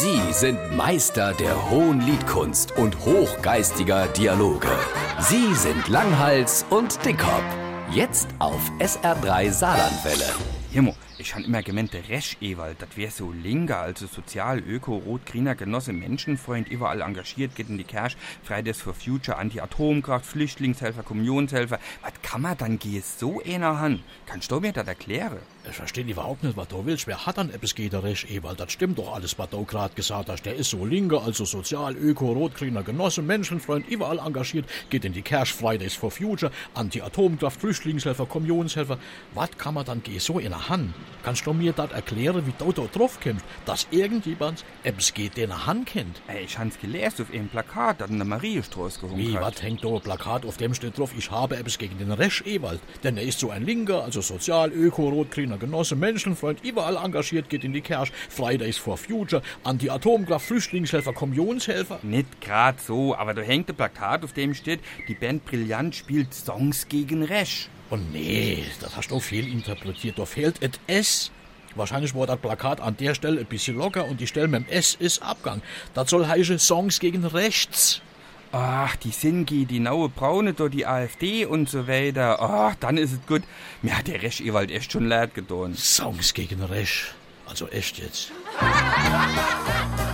Sie sind Meister der hohen Liedkunst und hochgeistiger Dialoge. Sie sind Langhals und Dickhop. Jetzt auf SR3 Saarlandwelle. Himo, ich han immer gemeint, der Resch Ewald, das wär so linker, also sozial, öko, rot-grüner Genosse, Menschenfreund, überall engagiert, geht in die Kirche, Fridays for Future, Anti-Atomkraft, Flüchtlingshelfer, Kommunionshelfer. Was kann man dann gehen so einer han? Kannst du mir das erklären? Ich verstehe überhaupt nicht, was du willst. Wer hat dann etwas gegen Resch Ewald? Das stimmt doch alles, was du gerade gesagt hast. Der ist so linker, also sozial, öko, rot-grüner Genosse, Menschenfreund, überall engagiert, geht in die Kirche, Fridays for Future, Anti-Atomkraft, Flüchtlingshelfer, Kommunionshelfer. Was kann man dann gehen so in der Hand? Kannst du mir das erklären, wie du da drauf kommst, dass irgendjemand etwas geht, den Hand kennt? Ey, ich hans gelesen auf einem Plakat, das in der Mariestraße gehungen Wie, was hängt da ein Plakat, auf dem steht drauf, ich habe etwas gegen den Resch Ewald. Denn er ist so ein Linker, also sozial, öko, rot-grüner Genosse, Menschenfreund, überall engagiert, geht in die Kirche, Fridays for Future, Anti-Atomkraft, Flüchtlingshelfer, Kommunionshelfer. Nicht grad so, aber da hängt ein Plakat, auf dem steht, die Band Brillant spielt Songs gegen Resch. Und nee, das hast du fehlinterpretiert. Da fehlt et S. Wahrscheinlich war das Plakat an der Stelle ein bisschen locker und die Stelle mit dem S ist Abgang. Das soll heißen Songs gegen rechts. Ach, die Singi, die Naue Braune, da die AfD und so weiter. Ach, dann ist es gut. Mir hat der Resch Ewald echt schon leid getan. Songs gegen rechts. Also echt jetzt.